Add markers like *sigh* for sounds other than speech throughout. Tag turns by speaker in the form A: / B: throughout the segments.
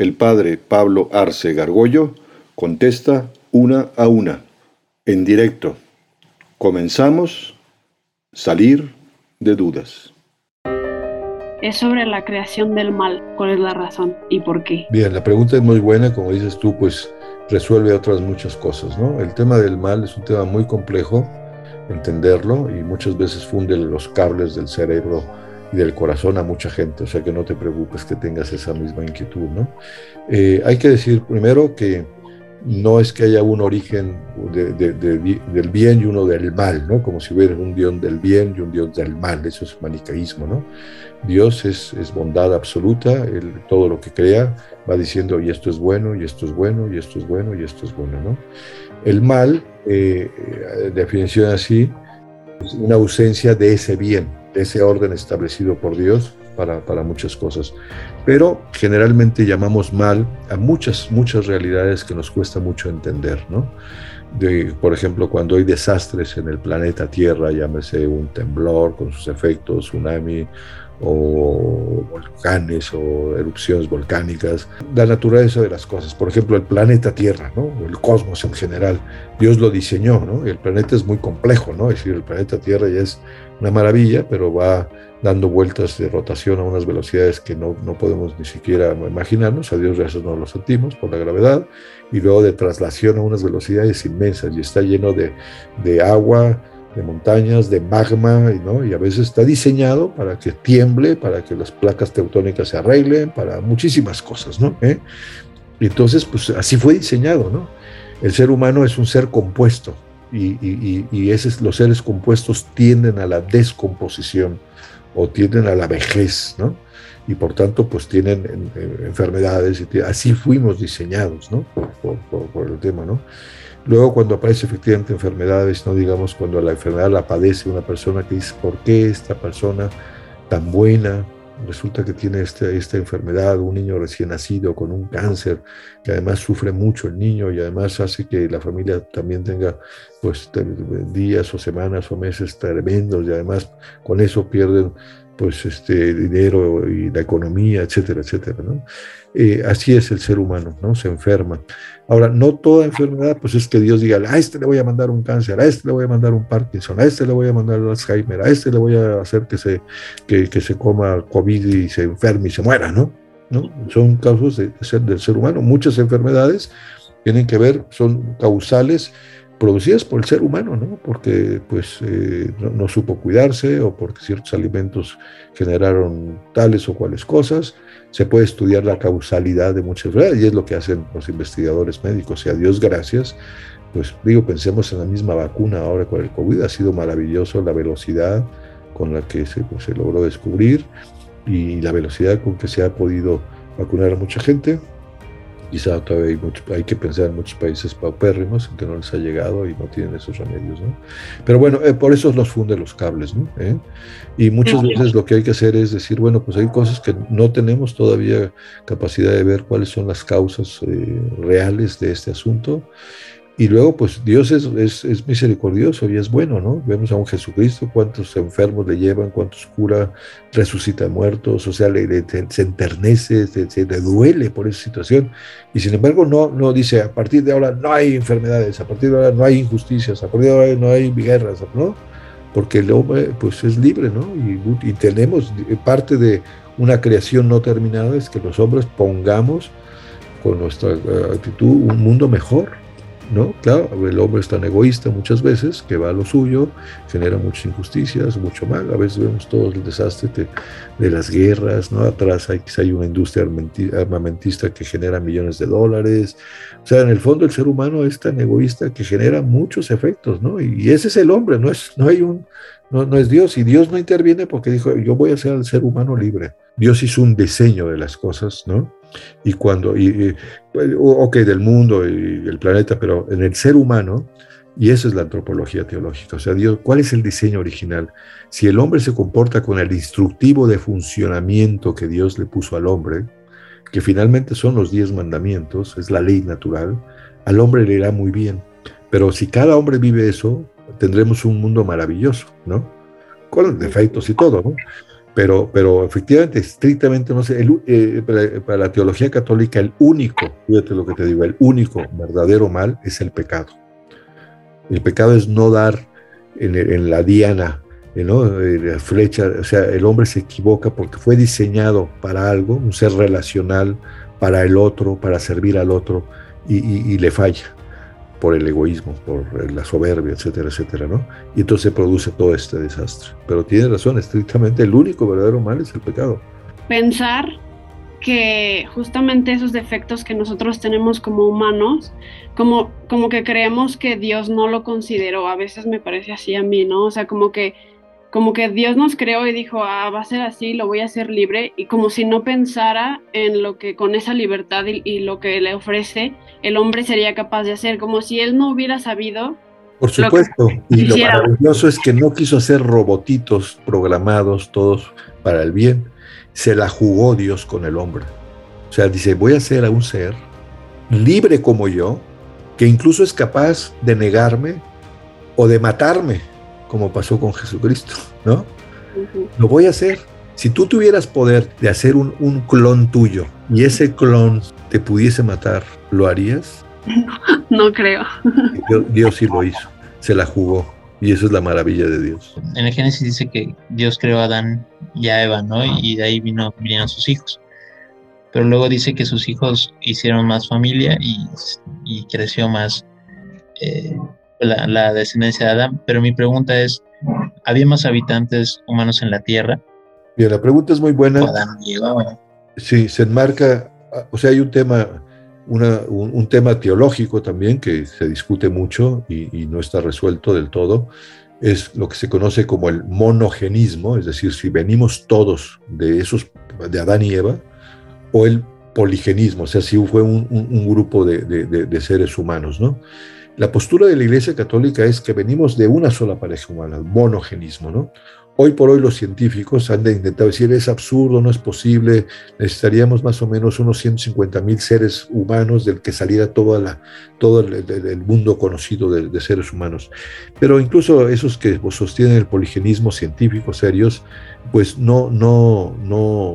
A: El padre Pablo Arce Gargollo contesta una a una, en directo. Comenzamos, salir de dudas.
B: Es sobre la creación del mal. ¿Cuál es la razón y por qué?
C: Bien, la pregunta es muy buena, como dices tú, pues resuelve otras muchas cosas, ¿no? El tema del mal es un tema muy complejo, entenderlo, y muchas veces funde los cables del cerebro y del corazón a mucha gente, o sea que no te preocupes que tengas esa misma inquietud, ¿no? Eh, hay que decir primero que no es que haya un origen del bien y uno del mal, ¿no? Como si hubiera un Dios del bien y un Dios del mal, eso es manicaísmo, ¿no? Dios es, bondad absoluta, todo lo que crea va diciendo, y esto es bueno, y esto es bueno, y esto es bueno, y esto es bueno, ¿no? El mal, eh, eh definición así, es una ausencia de ese bien, de ese orden establecido por Dios para, para, muchas cosas. Pero generalmente llamamos mal a muchas, muchas realidades que nos cuesta mucho entender, ¿no? Por ejemplo, cuando hay desastres en el planeta Tierra, llámese un temblor con sus efectos, tsunami, o volcanes o erupciones volcánicas, la naturaleza de las cosas. Por ejemplo, el planeta Tierra, ¿no? el cosmos en general. Dios lo diseñó, ¿no? el planeta es muy complejo, ¿no? es decir, el planeta Tierra ya es una maravilla, pero va dando vueltas de rotación a unas velocidades que no, no podemos ni siquiera imaginarnos, a Dios gracias no lo sentimos por la gravedad, y luego de traslación a unas velocidades inmensas, y está lleno de, de agua, de montañas, de magma, ¿no? y a veces está diseñado para que tiemble, para que las placas teutónicas se arreglen, para muchísimas cosas, ¿no? ¿Eh? Entonces, pues así fue diseñado, ¿no? El ser humano es un ser compuesto y, y, y esos, los seres compuestos tienden a la descomposición o tienden a la vejez, ¿no? Y por tanto, pues tienen enfermedades, y así fuimos diseñados, ¿no? Por el tema, ¿no? Luego cuando aparece efectivamente enfermedades, no digamos cuando la enfermedad la padece una persona que dice, ¿por qué esta persona tan buena resulta que tiene esta, esta enfermedad, un niño recién nacido con un cáncer, que además sufre mucho el niño y además hace que la familia también tenga pues días o semanas o meses tremendos y además con eso pierden pues este dinero y la economía, etcétera, etcétera, ¿no? Eh, así es el ser humano, ¿no? Se enferma. Ahora, no toda enfermedad, pues es que Dios diga, a este le voy a mandar un cáncer, a este le voy a mandar un Parkinson, a este le voy a mandar Alzheimer, a este le voy a hacer que se, que, que se coma COVID y se enferme y se muera, ¿no? ¿No? Son causas de, ser, del ser humano. Muchas enfermedades tienen que ver, son causales producidas por el ser humano, ¿no? Porque pues eh, no, supo cuidarse o porque ciertos alimentos generaron tales o cuales cosas. Se puede estudiar la causalidad de muchas enfermedades y es lo que hacen los investigadores médicos. Y a Dios gracias, pues digo, pensemos en la misma vacuna ahora con el COVID. Ha sido maravilloso la velocidad con la que se, pues, se logró descubrir y la velocidad con que se ha podido vacunar a mucha gente quizá todavía hay, hay, que pensar en muchos países paupérrimos en que no les ha llegado y no tienen esos remedios, ¿no? Pero bueno, eh, por eso los funde los cables, ¿no? ¿Eh? Y muchas veces lo que hay que hacer es decir, bueno, pues hay cosas que no tenemos todavía capacidad de ver cuáles son las causas eh, reales de este asunto y luego, pues Dios es, es, misericordioso y es bueno, ¿no? Vemos a un Jesucristo, cuántos enfermos le llevan, cuántos cura, resucita muertos, o sea, le, se enternece, se, le duele por esa situación. Y sin embargo, no, no dice, a partir de ahora no hay enfermedades, a partir de ahora no hay injusticias, a partir de ahora no hay guerras, ¿no? Porque el hombre, pues es libre, ¿no? Y, y tenemos parte de una creación no terminada, es que los hombres pongamos con nuestra actitud un mundo mejor ¿no? Claro, el hombre es tan egoísta muchas veces que va a lo suyo, genera muchas injusticias, mucho mal. A veces vemos todo el desastre de, las guerras, ¿no? Atrás hay, hay una industria armamentista que genera millones de dólares. O sea, en el fondo el ser humano es tan egoísta que genera muchos efectos, ¿no? Y ese es el hombre, no, es, no hay un, no, no, es Dios. Y Dios no interviene porque dijo, yo voy a hacer al ser humano libre. Dios hizo un diseño de las cosas, ¿no? Y cuando, y, pues, ok, del mundo y el planeta, pero en el ser humano, y eso es la antropología teológica, o sea, Dios, ¿cuál es el diseño original? Si el hombre se comporta con el instructivo de funcionamiento que Dios le puso al hombre, que finalmente son los diez mandamientos, es la ley natural, al hombre le irá muy bien. Pero si cada hombre vive eso, tendremos un mundo maravilloso, ¿no? Con defectos y todo, ¿no? Pero, pero efectivamente, estrictamente, no sé, eh, para, la teología católica, el único, fíjate lo que te digo, el único verdadero mal es el pecado. El pecado es no dar en, la diana, ¿no? la flecha, o sea, el hombre se equivoca porque fue diseñado para algo, un ser relacional, para el otro, para servir al otro, y le falla por el egoísmo, por la soberbia, etcétera, etcétera, ¿no? Y entonces se produce todo este desastre. Pero tiene razón, estrictamente el único verdadero mal es el pecado.
B: Pensar que justamente esos defectos que nosotros tenemos como humanos, como, como que creemos que Dios no lo consideró, a veces me parece así a mí, ¿no? O sea, como que como que Dios nos creó y dijo, ah, va a ser así, lo voy a hacer libre, y como si no pensara en lo que con esa libertad y, lo que le ofrece, el hombre sería capaz de hacer, como si él no hubiera sabido.
C: Por supuesto, y lo maravilloso es que no quiso hacer robotitos programados todos para el bien, se la jugó Dios con el hombre. O sea, dice, voy a hacer a un ser libre como yo, que incluso es capaz de negarme o de matarme como pasó con Jesucristo, ¿no? Lo voy a hacer. Si tú tuvieras poder de hacer un, clon tuyo y ese clon te pudiese matar, ¿lo harías? *laughs*
B: No, creo. *laughs*
C: Dios, sí lo hizo, se la jugó. Y eso es la maravilla de Dios.
D: En el Génesis dice que Dios creó a Adán y a Eva, ¿no? Y de ahí vino, vinieron sus hijos. Pero luego dice que sus hijos hicieron más familia y, creció más eh, la, descendencia de Adán, pero mi pregunta es, ¿había más habitantes humanos en la Tierra?
C: Bien, la pregunta es muy buena. Sí, se enmarca, o sea, hay un tema, un, tema teológico también que se discute mucho y, no está resuelto del todo, es lo que se conoce como el monogenismo, es decir, si venimos todos de esos, de Adán y Eva, o el poligenismo, o sea, si fue un, grupo de, de, seres humanos, ¿no? La postura de la Iglesia Católica es que venimos de una sola pareja humana, monogenismo, ¿no? Hoy por hoy los científicos han de intentar decir es absurdo, no es posible, necesitaríamos más o menos unos 150 mil seres humanos del que saliera toda la, todo el, mundo conocido de, seres humanos. Pero incluso esos que sostienen el poligenismo científico serios, pues no, no, no,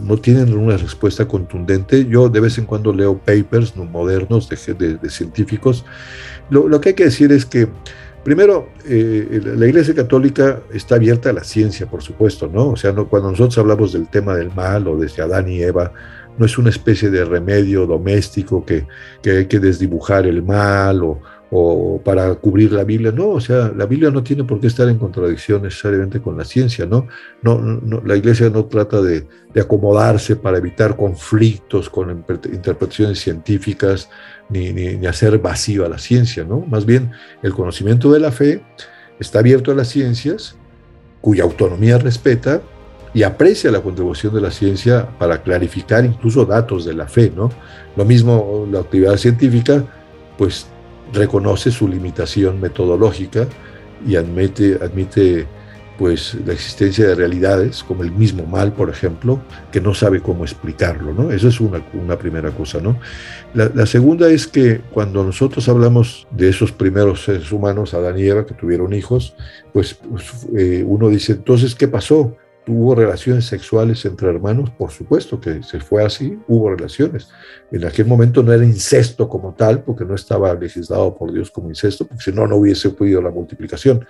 C: no tienen una respuesta contundente. Yo de vez en cuando leo papers modernos de, de científicos lo, que hay que decir es que, primero, eh, la Iglesia Católica está abierta a la ciencia, por supuesto, ¿no? O sea, cuando nosotros hablamos del tema del mal o desde Adán y Eva, no es una especie de remedio doméstico que, que hay que desdibujar el mal o, o para cubrir la Biblia. No, o sea, la Biblia no tiene por qué estar en contradicción necesariamente con la ciencia, ¿no? no, la iglesia no trata de, acomodarse para evitar conflictos con interpretaciones científicas ni, ni, ni, hacer vacío a la ciencia, ¿no? Más bien, el conocimiento de la fe está abierto a las ciencias, cuya autonomía respeta y aprecia la contribución de la ciencia para clarificar incluso datos de la fe, ¿no? Lo mismo la actividad científica, pues reconoce su limitación metodológica y admite, admite pues la existencia de realidades como el mismo mal, por ejemplo, que no sabe cómo explicarlo, ¿no? Eso es una, una primera cosa, ¿no? La, segunda es que cuando nosotros hablamos de esos primeros seres humanos, Adán y que tuvieron hijos, pues, pues eh, uno dice, entonces, ¿qué pasó? ¿Hubo relaciones sexuales entre hermanos? Por supuesto que se fue así, hubo relaciones. En aquel momento no era incesto como tal, porque no estaba legislado por Dios como incesto, porque si no, no hubiese podido la multiplicación.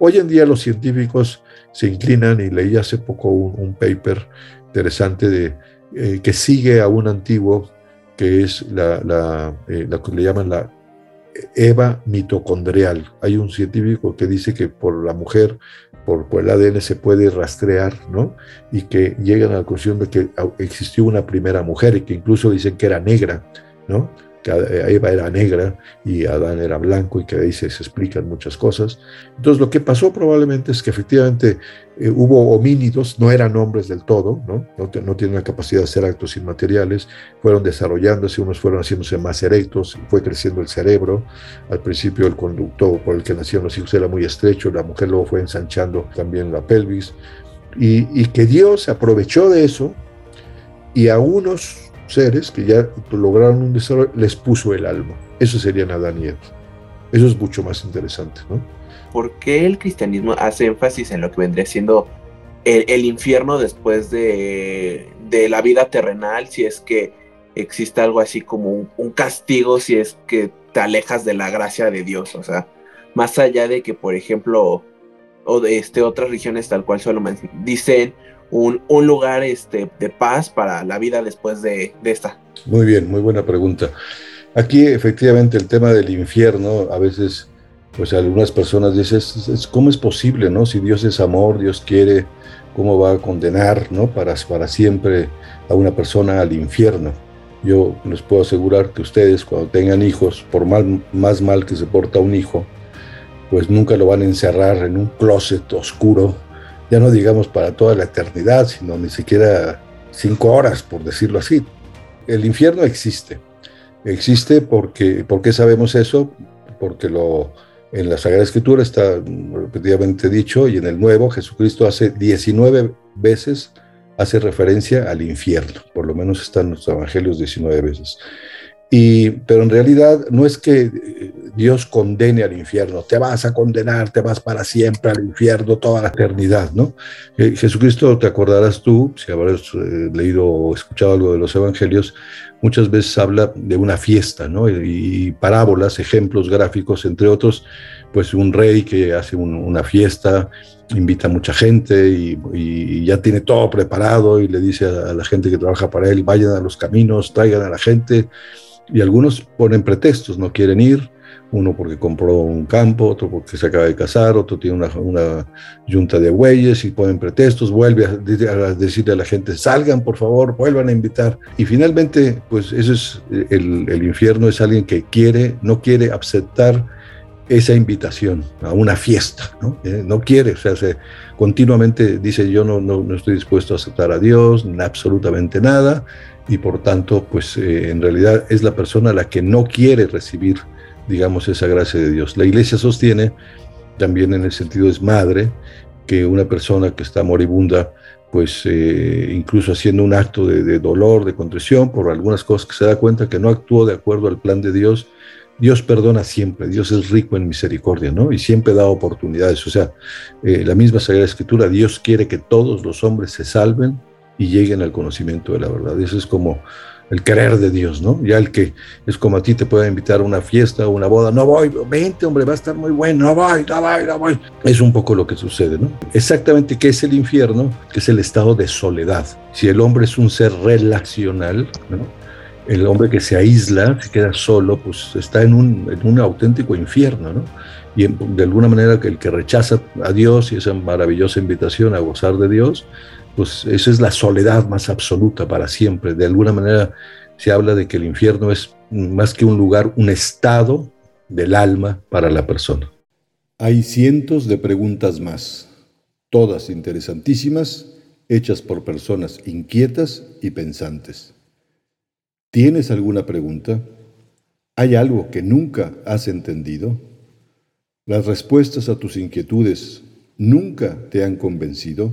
C: Hoy en día los científicos se inclinan, y leí hace poco un, paper interesante de, eh, que sigue a un antiguo, que es la, eh, que le llaman la Eva mitocondrial. Hay un científico que dice que por la mujer por, el ADN se puede rastrear, ¿no? Y que llegan a la conclusión de que existió una primera mujer y que incluso dicen que era negra, ¿no? Que Eva era negra y Adán era blanco y que ahí se, explican muchas cosas. Entonces lo que pasó probablemente es que efectivamente eh, hubo homínidos, no eran hombres del todo, ¿no? Tienen la capacidad de hacer actos inmateriales, fueron desarrollándose, unos fueron haciéndose más erectos, fue creciendo el cerebro, al principio el conducto por el que nacieron los hijos era muy estrecho, la mujer luego fue ensanchando también la pelvis, y, y que Dios aprovechó de eso y a unos seres que ya lograron un desarrollo, les puso el alma. Eso sería Adán y Eva. Eso es mucho más interesante, ¿no?
E: ¿Por qué el cristianismo hace énfasis en lo que vendría siendo el, infierno después de, la vida terrenal, si es que existe algo así como un, castigo, si es que te alejas de la gracia de Dios? O sea, más allá de que, por ejemplo, o de este, otras regiones tal cual solo dicen un, lugar este, de paz para la vida después de, esta?
C: Muy bien, muy buena pregunta. Aquí efectivamente el tema del infierno, a veces, pues algunas personas dicen, ¿cómo es posible, no? Si Dios es amor, Dios quiere, ¿cómo va a condenar, no? Para, para siempre a una persona al infierno. Yo les puedo asegurar que ustedes cuando tengan hijos, por mal, más mal que se porta un hijo, pues nunca lo van a encerrar en un closet oscuro ya no digamos para toda la eternidad, sino ni siquiera cinco horas, por decirlo así. El infierno existe. Existe porque, ¿por sabemos eso? Porque lo, en la Sagrada Escritura está repetidamente dicho y en el Nuevo Jesucristo hace 19 veces hace referencia al infierno, por lo menos están los evangelios 19 veces. Y, pero en realidad no es que eh, Dios condene al infierno, te vas a condenar, te vas para siempre al infierno toda la eternidad, ¿no? Eh, Jesucristo, te acordarás tú, si habrás eh, leído o escuchado algo de los evangelios, muchas veces habla de una fiesta, ¿no? Y, parábolas, ejemplos gráficos, entre otros, pues un rey que hace una fiesta, invita a mucha gente y, ya tiene todo preparado y le dice a la gente que trabaja para él, vayan a los caminos, traigan a la gente y algunos ponen pretextos, no quieren ir, uno porque compró un campo, otro porque se acaba de casar, otro tiene una, una yunta de bueyes y ponen pretextos, vuelve a, decirle a la gente, salgan por favor, vuelvan a invitar. Y finalmente, pues eso es el, el infierno, es alguien que quiere, no quiere aceptar esa invitación a una fiesta, ¿no? Eh, no quiere, o sea, se, continuamente dice yo no, no, no, estoy dispuesto a aceptar a Dios, absolutamente nada, y por tanto, pues eh, en realidad es la persona la que no quiere recibir, digamos, esa gracia de Dios. La iglesia sostiene, también en el sentido es madre, que una persona que está moribunda, pues eh, incluso haciendo un acto de, dolor, de contrición por algunas cosas que se da cuenta que no actuó de acuerdo al plan de Dios, Dios perdona siempre, Dios es rico en misericordia, ¿no? Y siempre da oportunidades. O sea, eh, la misma Sagrada Escritura, Dios quiere que todos los hombres se salven y lleguen al conocimiento de la verdad. Eso es como el querer de Dios, ¿no? Ya el que es como a ti te puede invitar a una fiesta o una boda, no voy, vente hombre, va a estar muy bueno, no voy, no voy, no voy. Es un poco lo que sucede, ¿no? Exactamente qué es el infierno, que es el estado de soledad. Si el hombre es un ser relacional, ¿no? El hombre que se aísla, se queda solo, pues está en un, en un auténtico infierno, ¿no? Y de alguna manera que el que rechaza a Dios y esa maravillosa invitación a gozar de Dios, pues esa es la soledad más absoluta para siempre. De alguna manera se habla de que el infierno es más que un lugar, un estado del alma para la persona.
A: Hay cientos de preguntas más, todas interesantísimas, hechas por personas inquietas y pensantes. ¿Tienes alguna pregunta? ¿Hay algo que nunca has entendido? ¿Las respuestas a tus inquietudes nunca te han convencido?